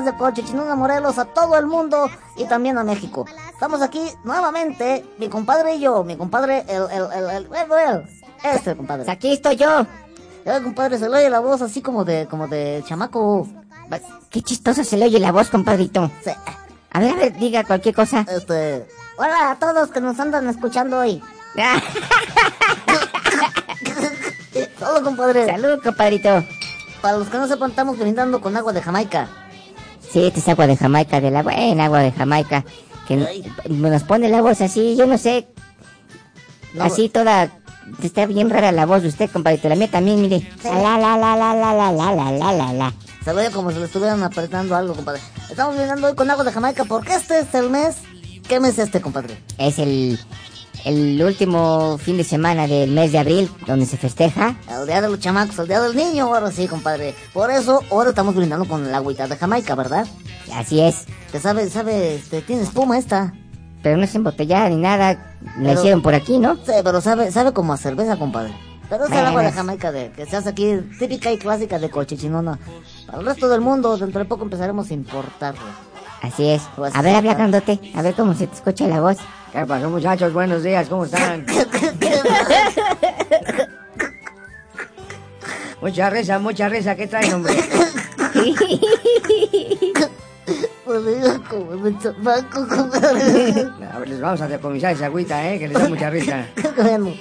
desde Cochichinuna, Morelos, a todo el mundo y también a México. Estamos aquí nuevamente, mi compadre y yo, mi compadre, el, el, el, el, el, este compadre. Pues aquí estoy yo. Compadre, se le oye la voz así como de, como de chamaco. Qué chistoso se le oye la voz, compadrito. Sí. A ver, a ver, diga cualquier cosa. Este, hola a todos que nos andan escuchando hoy. Hola, compadre. Salud, compadrito. Para los que no sepan, estamos brindando con agua de Jamaica. Sí, esta es agua de Jamaica, de la buena agua de Jamaica. Que nos pone la voz así, yo no sé. No, así toda. Está bien rara la voz de usted, compadrito. La mía también, mire. La la la la la la la la la la la. Se ve como si le estuvieran apretando algo, compadre. Estamos brindando hoy con agua de Jamaica porque este es el mes. ¿Qué mes es este, compadre? Es el, el último fin de semana del mes de abril, donde se festeja. El día de los chamacos, el día del niño, ahora sí, compadre. Por eso, ahora estamos brindando con el agüita de Jamaica, ¿verdad? Así es. Te sabe, sabe, este, tiene espuma esta. Pero no es embotellada ni nada. La hicieron por aquí, ¿no? Sí, pero sabe, sabe como a cerveza, compadre. Pero es el agua de Jamaica de, que se hace aquí, típica y clásica de Cochichinona. Para el resto del mundo, dentro de poco empezaremos a importarlo. Así es. Pues, A ver, habla grandote. A ver cómo se te escucha la voz. ¿Qué pasó, muchachos? Buenos días, ¿cómo están? mucha risa, mucha risa, ¿qué traen, hombre? Pues. A ver, les vamos a decomisar esa agüita, ¿eh? Que les da mucha risa. bueno,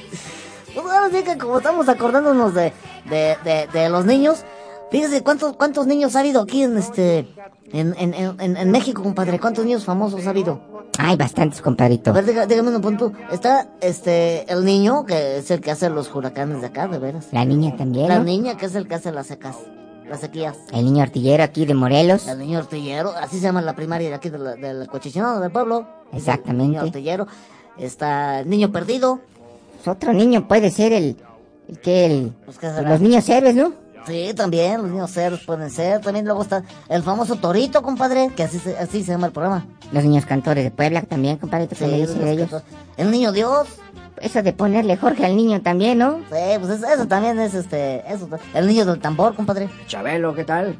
pues ahora sí que como estamos acordándonos de, de, de, de los niños, fíjese cuántos, cuántos niños ha habido aquí en este, en, en, en, en México, compadre. ¿Cuántos niños famosos ha habido? Hay bastantes, A compadrito. ver, diga- dígame un punto. Está este el niño que es el que hace los huracanes de acá, de veras. La niña también, La ¿no? niña que es el que hace las secas, las sequías. El niño artillero aquí de Morelos. El niño artillero, así se llama la primaria de aquí de la, del cochichinado del pueblo. Exactamente. El niño artillero. Está el niño perdido. Pues Otro niño puede ser el... el que el... Pues, ¿qué pues los niños héroes, ¿no? Sí, también, los niños ceros pueden ser. También luego está el famoso Torito, compadre, que así se, así se llama el programa. Los niños cantores de Puebla también, compadrito, que Sí, los de ellos. El niño Dios. Eso de ponerle Jorge al niño también, ¿no? Sí, pues eso, eso también es este. Eso, el niño del tambor, compadre. Chabelo, ¿qué tal?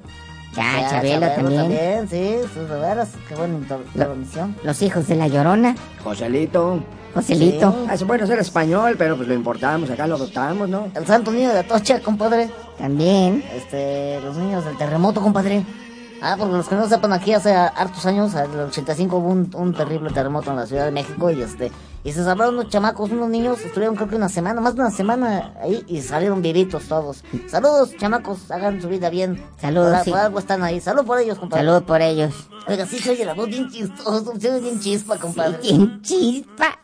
Ya, Ya, Chabelo, también. sí, sí, de veras. Qué buena intervención. Los hijos de la Llorona. Joselito. Joselito. Sí. Hace bueno ser español, pero pues lo importamos, acá lo adoptamos, ¿no? El santo niño de Atocha, compadre. También. Este, los niños del terremoto, compadre. Ah, porque los que no sepan, aquí hace hartos años, en el 85 hubo un, un terrible terremoto en la Ciudad de México y este, y se salvaron unos chamacos, unos niños, estuvieron creo que una semana, más de una semana ahí y salieron vivitos todos. Saludos, chamacos, hagan su vida bien. Saludos, Por, sí. por algo están ahí. Salud por ellos, compadre. Salud por ellos. Oiga, sí se oye la voz bien chistoso, se oye bien chispa, compadre. ¡Qué chispa!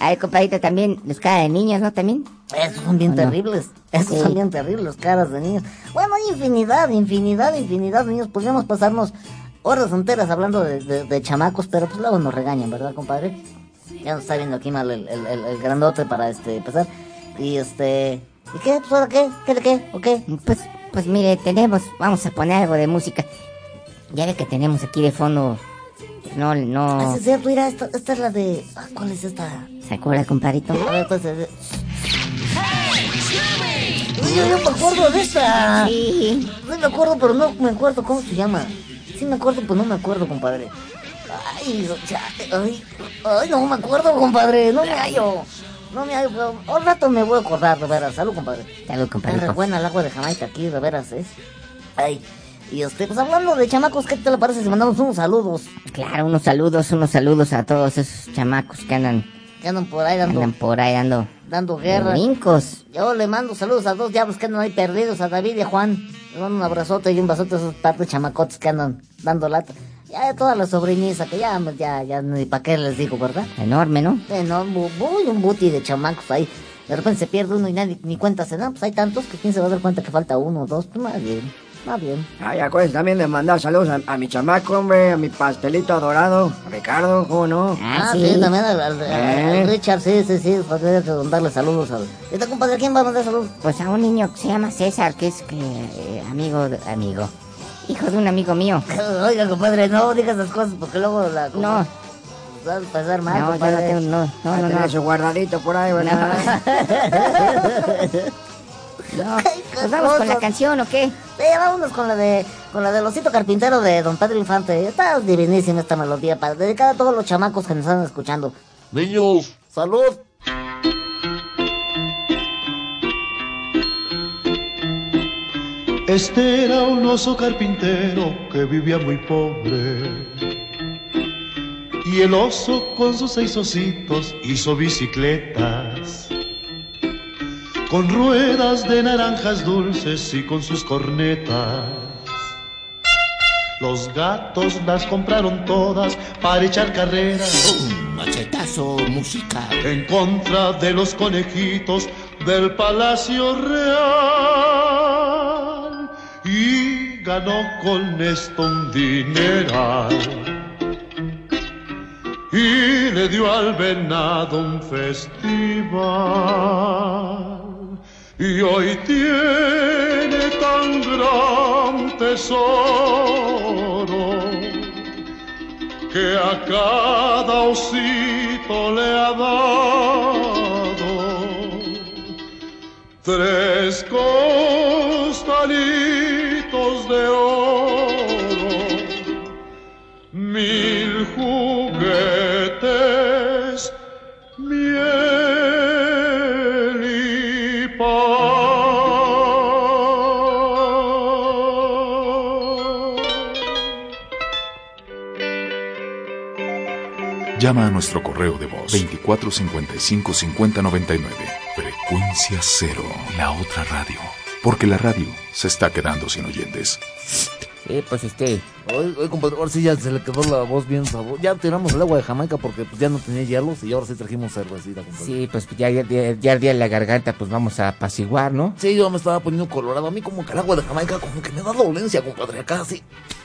A ver, compadrito, también los cara de niños, ¿no? También. Esos son bien terribles. Esos Sí. son bien terribles, los caras de niños. Bueno, hay infinidad, infinidad, infinidad de niños. Podríamos pasarnos horas enteras hablando de, de- de chamacos, pero pues luego nos regañan, ¿verdad, compadre? Ya nos está viendo aquí mal el, el- el- el grandote para este empezar. Y este. ¿Y qué? Pues ahora qué? ¿Qué de qué? ¿O qué? Pues, pues mire, tenemos, vamos a poner algo de música. Ya ve que tenemos aquí de fondo, no, Ah, no, sí, es cierto, mira, esta, esta es la de. ah, ¿Cuál es esta? ¿se acuerda, compadrito? A ver, pues. eh, Yo, yo me acuerdo de esta. Sí. Sí me acuerdo, pero no me acuerdo cómo se llama. Sí me acuerdo, pero no me acuerdo, compadre. Ay, ay, ay, no me acuerdo, compadre. No me hallo. No me hallo. pero Al rato me voy a acordar, de veras. Salud, compadre. Salud, Está re compadrito. buena el agua de Jamaica aquí, de veras, ¿eh? Ay, y este, pues hablando de chamacos, ¿qué te le parece si mandamos unos saludos? Claro, unos saludos, unos saludos a todos esos chamacos que andan, Que andan por ahí dando, andan por ahí dando dando guerra. brincos. Yo le mando saludos a dos diablos que andan ahí perdidos, a David y a Juan. Le mando un abrazote y un besote a esos par de chamacotes que andan dando lata. Ya de toda la sobriniza, que ya, ya, ya ni para qué les digo, ¿verdad? Enorme, ¿no? No, bu- bu- un buti de chamacos ahí. De repente se pierde uno y nadie ni cuenta se da. Pues hay tantos que quién se va a dar cuenta que falta uno o dos. Pues más bien, más bien. Ay, acuérdense también de mandar saludos a, a mi chamaco, hombre, a mi pastelito adorado, Ricardo, ¿cómo no? Ah, Ah, sí. sí, también al, Eh. al Richard, sí, sí, sí. Pues que darle saludos al. ¿Este compadre quién va a mandar saludos? Pues a un niño que se llama César, que es que, eh, amigo, de- amigo, hijo de un amigo mío. Oiga, compadre, no digas esas cosas porque luego la. No, Va a pasar mal, no, yo no compadre. tengo, no, no, no, no. su guardadito por ahí, ¿verdad? No. ¿Nos vamos con la canción o qué? Sí, vámonos con la de con la del osito carpintero de Don Pedro Infante. Está divinísima esta melodía para dedicada a todos los chamacos que nos están escuchando. Niños, Salud. Este era un oso carpintero que vivía muy pobre. Y el oso con sus seis ositos hizo bicicletas. Con ruedas de naranjas dulces y con sus cornetas. Los gatos las compraron todas para echar carreras. un machetazo musical. en contra de los conejitos del Palacio Real ganó con esto un dineral. Y le dio al venado un festival. Y hoy tiene tan gran tesoro que a cada osito le ha dado tres de oro, mil juguetes, miel y pan. Llama a nuestro correo de voz 2455 5099. Frecuencia cero, la otra radio. Porque la radio se está quedando sin oyentes. Sí, pues este. Oye, oye, compadre, ahora sí ya se le quedó la voz bien sabor. Ya tiramos el agua de Jamaica porque pues ya no tenía hielos y ahora sí trajimos cervecita, compadre. Sí, pues ya, ya, ya, ya el día de la garganta, pues vamos a apaciguar, ¿no? Sí, yo me estaba poniendo colorado. A mí como que el agua de Jamaica como que me da dolencia, compadre. Acá así.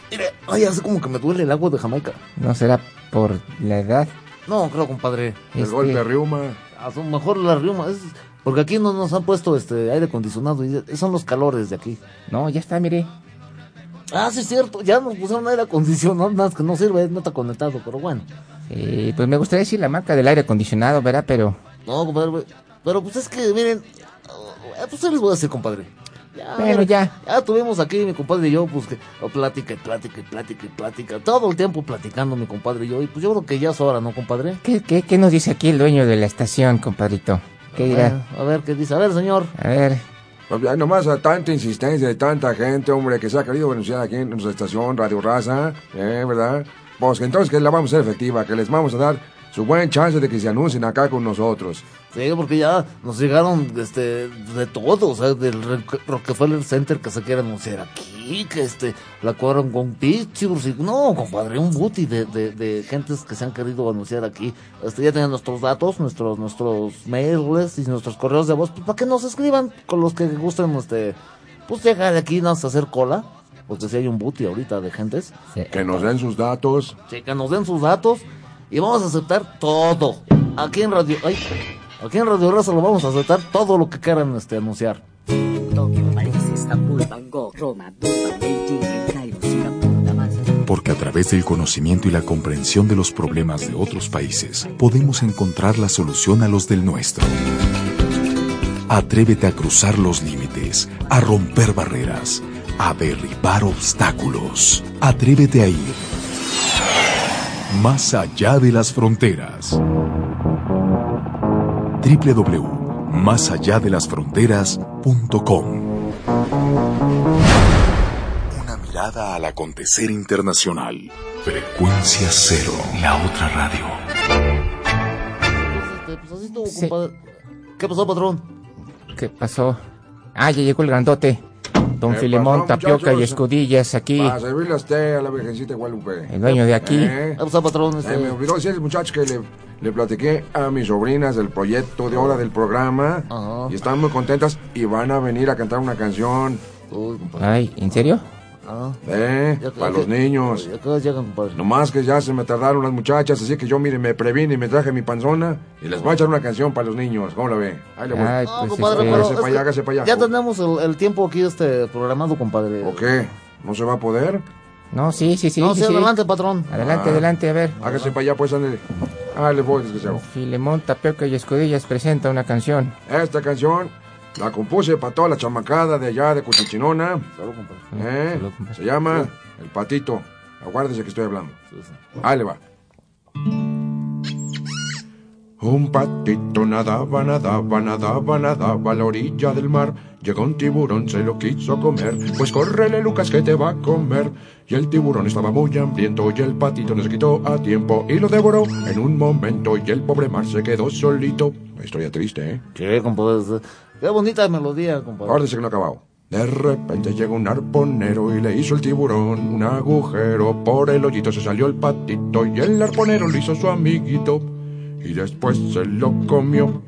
Mire, ay, así como que me duele el agua de Jamaica. ¿No será por la edad? No, creo, compadre. El Este, golpe de riuma. A lo mejor la riuma es... Porque aquí no nos han puesto este aire acondicionado y son los calores de aquí. No, ya está, mire. Ah, sí es cierto, ya nos pusieron aire acondicionado, nada más que no sirve, no está conectado, pero bueno. Eh, pues me gustaría decir la marca del aire acondicionado, ¿verdad? Pero No, compadre, pero pues es que, miren, eh, pues ¿qué les voy a decir, compadre? Ya, Bueno, ya. Ya tuvimos aquí, mi compadre y yo, pues que oh, plática y plática y plática y plática, todo el tiempo platicando, mi compadre y yo, y pues yo creo que ya es hora, ¿no, compadre? ¿qué, qué, qué nos dice aquí el dueño de la estación, compadrito? ¿Qué dirá? Bueno, a ver, ¿qué dice? A ver, señor. A ver, Pues ya nomás a tanta insistencia de tanta gente, hombre, que se ha querido anunciar aquí en nuestra estación Radio Raza, ¿eh? ¿verdad? Pues que entonces que la vamos a hacer efectiva, que les vamos a dar su buen chance de que se anuncien acá con nosotros. Sí, porque ya nos llegaron este de todo, o sea, del Rockefeller Center que se quiere anunciar aquí, que este la cuadran con pictures y no, compadre, un booty de, de, de gentes que se han querido anunciar aquí. Este ya tienen nuestros datos, nuestros nuestros mails y nuestros correos de voz, pues, para que nos escriban con los que gusten este pues llegar aquí nos hacer cola, porque si hay un booty ahorita de gentes, Que nos den sus datos. sí, que nos den sus datos y vamos a aceptar todo. Aquí en Radio, ay, aquí en Radio Raza lo vamos a aceptar todo lo que quieran este anunciar. Porque a través del conocimiento y la comprensión de los problemas de otros países, podemos encontrar la solución a los del nuestro. Atrévete a cruzar los límites, a romper barreras, a derribar obstáculos. Atrévete a ir más allá de las fronteras. www.másalladelasfronteras.com Una mirada al acontecer internacional. Frecuencia cero, la otra radio. Este, pues Sí. ¿Qué pasó, patrón? ¿qué pasó? Ah, ya llegó el grandote. Don ¿Qué Filemón, tapioca y escudillas aquí. Para servirle a usted, a la Virgencita de Guadalupe. El dueño de aquí. ¿Eh? ¿Qué pasó, patrón? Este, Eh, me olvidó decirles, muchachos, que le, le platiqué a mis sobrinas del proyecto de hora del programa. Ajá. Y están muy contentas y van a venir a cantar una canción. Ay, ¿en serio? Ah, ¿Eh? ya- Para ya los que- niños. Ya que llegan, compadre. Nomás que ya se me tardaron las muchachas, así que yo, mire, me previne y me traje mi panzona. Y les voy a echar una canción para los niños. ¿Cómo la ve? Ahí le voy. Ay, No, pues compadre, este, es pa' allá, que hágase pa' allá. Ya tenemos el, el tiempo aquí este programado, compadre. ¿O qué? ¿No se va a poder? No, sí, sí, sí. no, sí, sí, sí. adelante, patrón. Adelante, Ah. adelante, a ver. Hágase para allá, pues, ándale. Ah, le voy, desgraciado. Filemón, tapioca y escudillas presenta una canción. Esta canción La compuse para toda la chamacada de allá de Cuchichinona. Salud, compadre. ¿eh? Salud, compadre. Se llama El Patito. Aguárdese que estoy hablando. Ahí le va. Un patito nadaba, nadaba, nadaba, nadaba a la orilla del mar. Llegó un tiburón, se lo quiso comer. Pues córrele, Lucas, que te va a comer. Y el tiburón estaba muy hambriento y el patito no se quitó a tiempo y lo devoró en un momento. Y el pobre mar se quedó solito. Historia triste, ¿eh? ¿Qué, compadre? Qué bonita melodía, compadre. Acuérdese que no ha acabado. De repente llegó un arponero y le hizo el tiburón un agujero. Por el hoyito se salió el patito y el arponero lo hizo su amiguito. Y después se lo comió.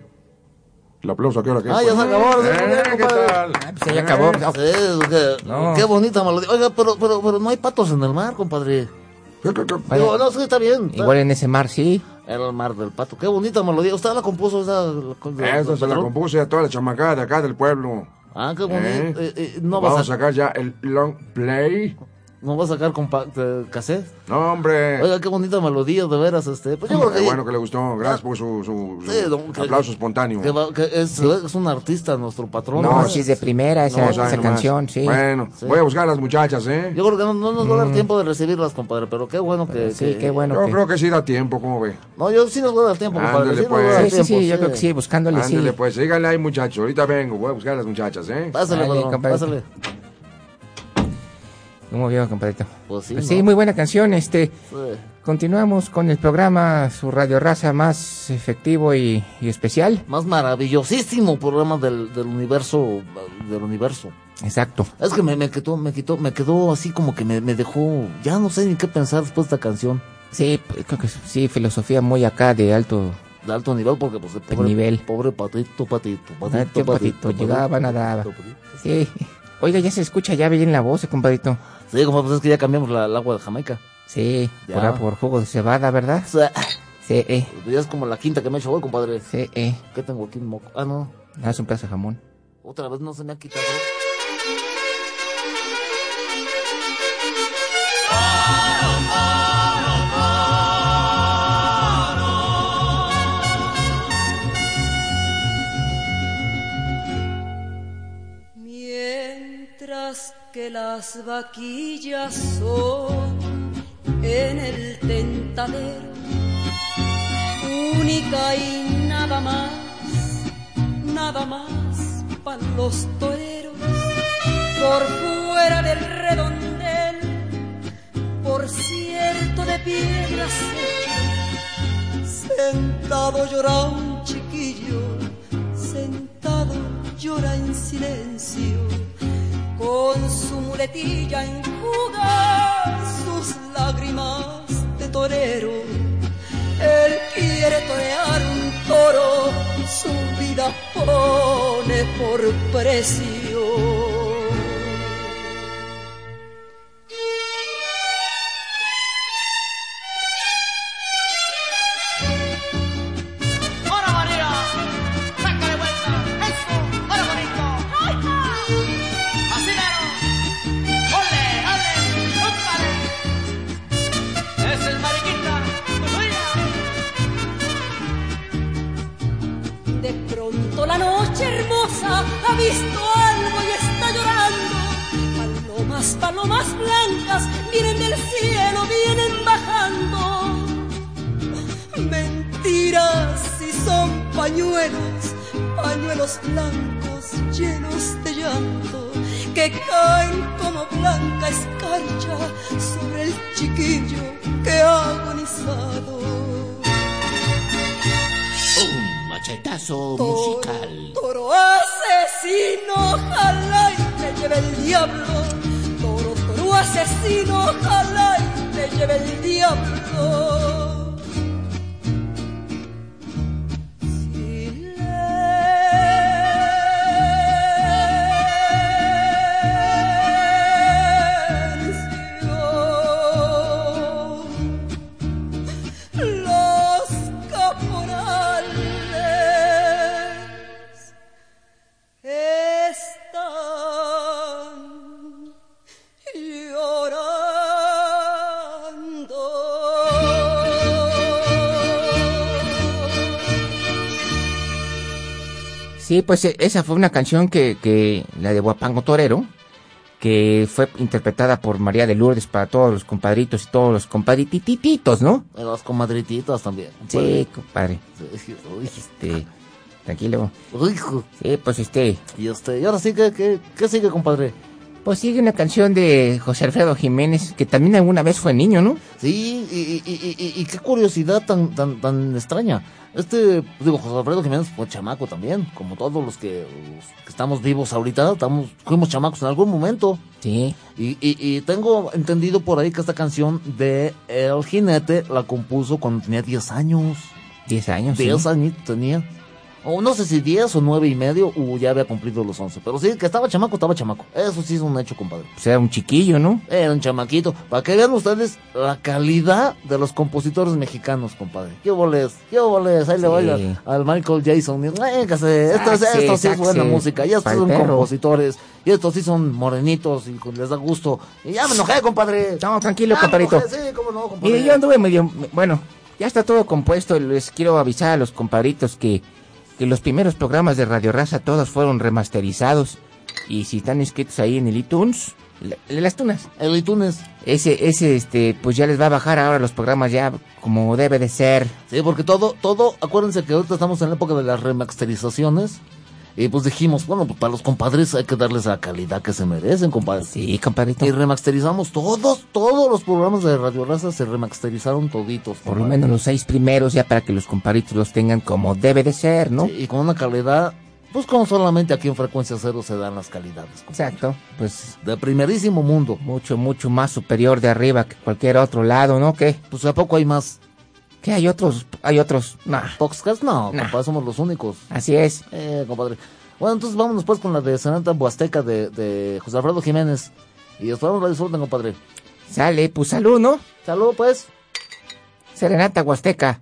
El aplauso, ¿a qué hora que es? Ah, ya se acabó. ¿Eh? ya, ¿Qué compadre. tal? pues ya acabó. Sí, qué, No. qué bonita melodía. Oiga, pero, pero, pero no hay patos en el mar, compadre. No, sí, está bien. está- Igual en ese mar, sí. Era el mar del pato. Qué bonita melodía. ¿Usted la compuso esa? Esa se la compuse a toda la chamacada de acá del pueblo. Ah, qué bonito. ¿Eh? Eh, eh, no, va Vamos a sacar ya el long play. No va a sacar compa eh, cassette. No, hombre. Oiga, qué bonita melodía, de veras. Este. Pues yo creo Qué bueno que le gustó. Gracias por su, su- su Sí, don- que- aplauso espontáneo. que va- que es, es un artista, nuestro patrón. No, No, sí es de primera esa, No, esa canción, sí. Bueno, Sí. voy a buscar a las muchachas, ¿eh? Yo creo que no, no nos va a dar tiempo de recibirlas, compadre, pero qué bueno que... Sí, que- qué bueno. Yo que- creo que sí da tiempo, ¿cómo ve? No, yo sí nos voy a dar tiempo, compadre. Ándale, sí a pues. Sí, sí, tiempo, sí, yo creo que sí, buscándole, sí. Ándale, pues, síganle ahí, muchachos. Ahorita vengo, voy a buscar a las muchachas, ¿eh? Pásale, Dale, compadre. pásale. ¿Cómo vio, compadrito? Pues sí, Pues ¿no? sí, muy buena canción. Este, Sí. continuamos con el programa, su radio raza más efectivo y, y especial. Más maravillosísimo programa del, del universo, del universo. Exacto. Es que me, me quedó, me quitó, me quedó así como que me, me dejó, ya no sé ni qué pensar después de esta canción. Sí, p- creo que sí, filosofía muy acá de alto. De alto nivel, porque pues el pobre, nivel. pobre patito, patito, Ah, patito, patito, llegaban a dar. patito. Sí. Oiga, ya se escucha ya bien la voz, compadrito. Sí, como pues es que ya cambiamos la, el agua de Jamaica. Sí, Ya. por, jugo de cebada, ¿verdad? Sea, Sí, eh. ya es como la quinta que me he hecho hoy, compadre. Sí, eh. ¿Qué tengo aquí? Moco? Ah, no. Haz un pedazo de jamón. Otra vez no se me ha quitado. Que las vaquillas son en el tentadero, única y nada más, nada más para los toreros, por fuera del redondel, por cierto de piedras sentado llora un chiquillo, sentado llora en silencio, con su muletilla enjuga sus lágrimas de torero. Él quiere torear un toro, su vida pone por precio. Visto algo y está llorando. Palomas, palomas blancas vienen del cielo, vienen bajando. Mentiras si son pañuelos, pañuelos blancos llenos de llanto que caen como blanca escarcha sobre el chiquillo que ha agonizado. Un machetazo Toro, musical. Toro asesino, ojalá y te lleve el diablo. Toro, toro asesino, ojalá y te lleve el diablo. Sí, pues eh, esa fue una canción que, que la de Guapango Torero, que fue interpretada por María de Lourdes para todos los compadritos y todos los compadritititos, ¿no? Los comadrititos también. Sí, compadre. Sí, uy, Este, tranquilo. hijo. Sí, pues este, Y este, y ahora sí, ¿qué, qué, qué sigue, compadre? Pues sigue una canción de José Alfredo Jiménez, que también alguna vez fue niño, ¿no? Sí, y, y, y, y- y qué curiosidad tan, tan, tan extraña. Este, digo, José Alfredo Jiménez fue chamaco también, como todos los que, los que estamos vivos ahorita, estamos, fuimos chamacos en algún momento. Sí. Y, y, y tengo entendido por ahí que esta canción de El Jinete la compuso cuando tenía 10 años. 10 años. sí. 10 años tenía. O no sé si 10 o 9 y medio, o ya había cumplido los 11. Pero sí, que estaba chamaco, estaba chamaco. Eso sí es un hecho, compadre. Pues era un chiquillo, ¿no? Era un chamaquito. Para que vean ustedes la calidad de los compositores mexicanos, compadre. ¿Qué boles? ¿Qué boles? Ahí le voy al, Michael Jason. Véngase, Esto, es, Saxe, esto sí es buena música. Y estos son compositores. Y estos sí son morenitos y les da gusto. Y ya me enojé, compadre. No, tranquilo, Ya me compadrito. enojé, Sí, cómo no, compadre. Mire, yo anduve medio... Bueno, ya está todo compuesto. Les quiero avisar a los compadritos que, que los primeros programas de Radio Raza todos fueron remasterizados. Y si están inscritos ahí en el iTunes, las tunas. El iTunes. Ese, ese, este, pues ya les va a bajar ahora los programas ya como debe de ser. Sí, porque todo, todo, acuérdense que ahorita estamos en la época de las remasterizaciones. Y pues dijimos, bueno, pues para los compadres hay que darles la calidad que se merecen, compadre. Sí, compadrito. Y remasterizamos todos, todos los programas de Radio Raza se remasterizaron toditos. Por lo menos los seis primeros ya para que los compadritos los tengan como debe de ser, ¿no? Sí, y con una calidad, pues como solamente aquí en Frecuencia Cero se dan las calidades. compadre. Exacto. Pues De primerísimo mundo. mucho, mucho más superior de arriba que cualquier otro lado, ¿no? ¿Qué? Pues ¿a poco hay más ¿Qué hay otros? Hay otros. Nah, podcasts? No, Nah. compadre, somos los únicos. así es. Eh, compadre. Bueno, entonces vámonos pues con la de Senata Huasteca de, de José Alfredo Jiménez. Y esperamos la disfruten, compadre. Sale, pues salud, ¿no? Salud, pues. Serenata Huasteca.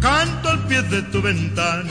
Canto al pie de tu ventana,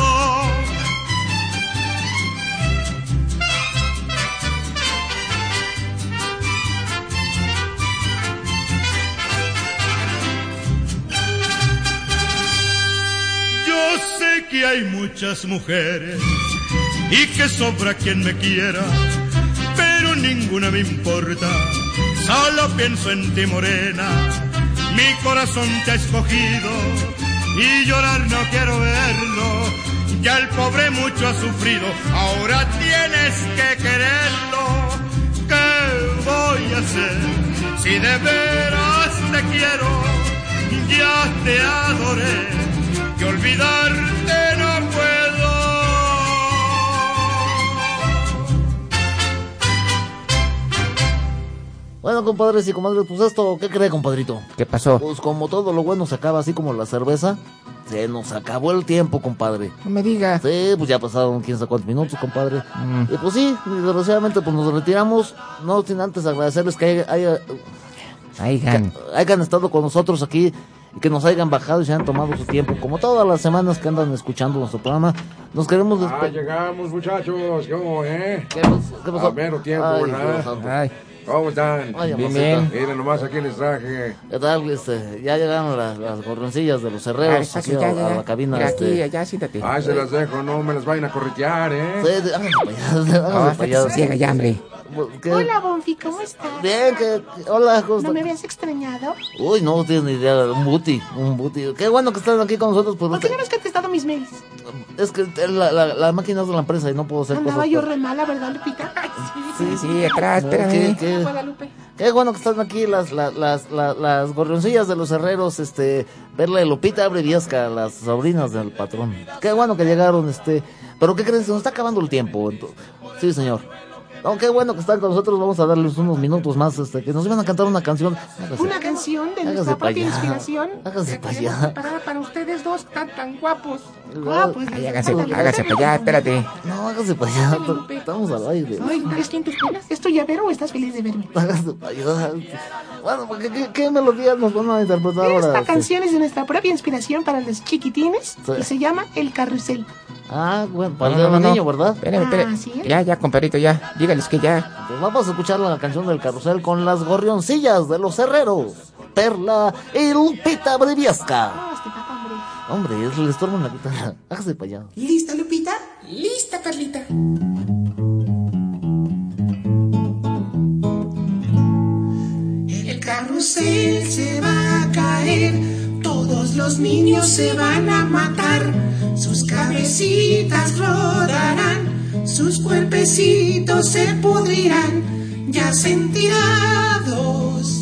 Que hay muchas mujeres y que sobra quien me quiera, pero ninguna me importa. Solo pienso en ti, morena. Mi corazón te ha escogido y llorar no quiero verlo. Ya el pobre mucho ha sufrido, ahora tienes que quererlo. ¿Qué voy a hacer si de veras te quiero? Ya te adoré, que olvidarte Bueno, compadres y comadres, pues esto, ¿qué cree, compadrito? ¿Qué pasó? Pues como todo lo bueno se acaba así como la cerveza, se nos acabó el tiempo, compadre. No me diga. Sí, pues ya pasaron quién sabe cuántos minutos, compadre. Mm. Y pues sí, desgraciadamente pues nos retiramos, no sin antes agradecerles que haya- haya- Aigan. hayan estado con nosotros aquí y que nos hayan bajado y se hayan tomado su tiempo. Como todas las semanas que andan escuchando nuestro programa, nos queremos Ah, despedir. llegamos, muchachos. ¿Cómo, eh? ¿Qué, qué pasó? A mero tiempo. Ay, ¿Cómo están? Ay, Bien, bien. Miren nomás aquí les traje. ¿Qué tal? Este, ya llegaron las, las gorroncillas de los herreros ay, aquí ya, a, ya, a ya. la cabina. Mira, este. aquí, allá, siéntate. Ay, se las dejo, no me las vayan a corretear, ¿eh? Sí, allá, háganse No, para hasta allá. que se ciega ya, hombre. ¿Qué? Hola, Bonfi, ¿cómo estás? Bien, que, hola, ¿cómo ¿No estás? me habías extrañado? Uy, no tienes ni idea, un booty, un booty. Qué bueno que están aquí con nosotros, pero ¿Por qué te- no me has contestado mis mails? es que la, la, la máquina es de la empresa y no puedo hacer Andaba cosas. yo por- re mala, ¿verdad, Lupita? Ay, sí. Sí, sí, atrás, No, espérame. ¿qué- qué? Guadalupe. Qué bueno que están aquí las, las, las, las, las gorrioncillas de los herreros, este, verle Lupita Abre Viesca, las sobrinas del patrón. Qué bueno que llegaron, este, pero ¿qué crees? Se nos está acabando el tiempo. ento- Sí, señor. No, qué bueno que están con nosotros. Vamos a darles unos minutos más. Este, que nos iban a cantar una canción. Una canción de Hágase nuestra propia allá. inspiración. Hágase que pa' tenemos allá. preparada para ustedes dos tan tan guapos. Guapos. Hágase, hágase para allá, espérate. No, hágase para allá. Estamos al aire. Ay, ¿es que en tus penas? ¿Estoy llavero o estás feliz de verme? Hágase para allá. Bueno, ¿qué, qué, qué melodías nos van a interpretar ahora? Esta este? canción es de nuestra propia inspiración para los chiquitines Sí. y se llama El Carrusel. Ah, bueno, para No, el no, niño, ¿verdad? Espérame, espérame. Ah, ¿sí? Ya, ya, compadrito, ya. Dígales que ya. Pues vamos a escuchar la canción del carrusel con las gorrioncillas de los herreros. Perla y Lupita papá, hombre. Es el estorbo en la guitarra. Hágase para allá. ¿Lista, Lupita? Lista, Perlita. El carrusel se va a caer, todos los niños se van a matar, sus cabecitas rodarán, sus cuerpecitos se pudrirán, ya sentirados,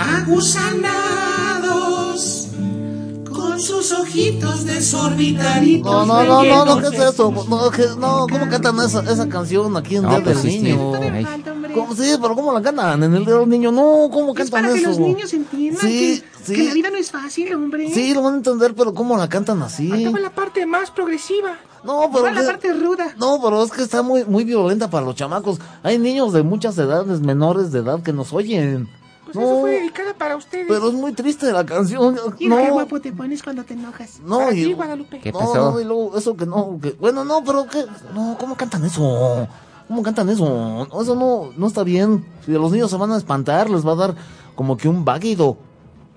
agusanados, con sus ojitos desorbitaditos. No, no, no, no, no, ¿qué es eso? No, que, no ¿cómo cantan esa, esa canción aquí en No, Día pues del sí. Niño? Ay. falta, hombre. ¿Cómo, sí, pero ¿cómo la cantan en el Día del Niño? No, ¿cómo Es cantan para que eso? los niños entiendan Sí, que, sí. que la vida no es fácil, hombre. Sí, lo van a entender, pero ¿cómo la cantan así? La parte más progresiva. No, pero la parte ruda. No, pero es que está muy, muy violenta para los chamacos. Hay niños de muchas edades, menores de edad, que nos oyen. Pues no, eso fue dedicada para ustedes. pero es muy triste la canción. Y no, qué guapo te pones cuando te enojas. No, Para y- ti, Guadalupe. ¿Qué no, pasó? no, y luego eso que no, que, bueno, no, pero que, no, ¿cómo cantan eso? ¿Cómo cantan eso? Eso no, no está bien. Si los niños se van a espantar, les va a dar como que un váguido.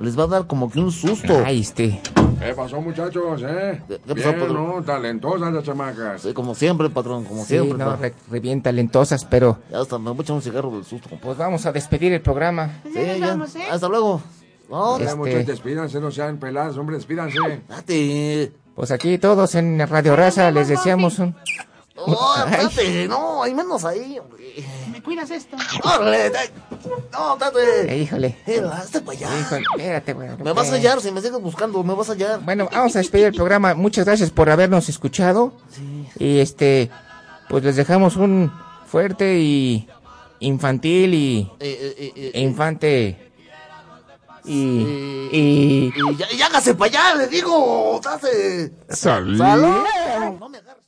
Les va a dar como que un susto. Ay, este. ¿Qué pasó, muchachos, eh? ¿Qué- qué pasó, Bien, Pedro? ¿no? Talentosas las chamacas. Sí, como siempre, patrón, como Sí, siempre. no, re, re bien talentosas, pero Ya hasta me voy a echar un cigarro del susto. pues vamos a despedir el programa. Sí, ya vamos, ¿eh? Hasta luego. No, Este- muchachos, despídanse, no sean peladas, hombre, despídanse. date. Pues aquí todos en Radio Raza les deseamos un... No, espérate, no, hay menos ahí, hombre. ¿Me cuidas esto? ¡Órale! No, Eh, date. híjole. Eh, hazte para allá. Híjole, espérate, güey. Me vas a hallar, si me sigues buscando, me vas a hallar. Bueno, vamos a despedir el programa. Muchas gracias por habernos escuchado. Y este, pues les dejamos un fuerte y infantil y Eh, eh, eh, eh, e infante y eh, y y ya, y hágase para allá, le digo. Date. Salud. ¡Salud! No me agarres.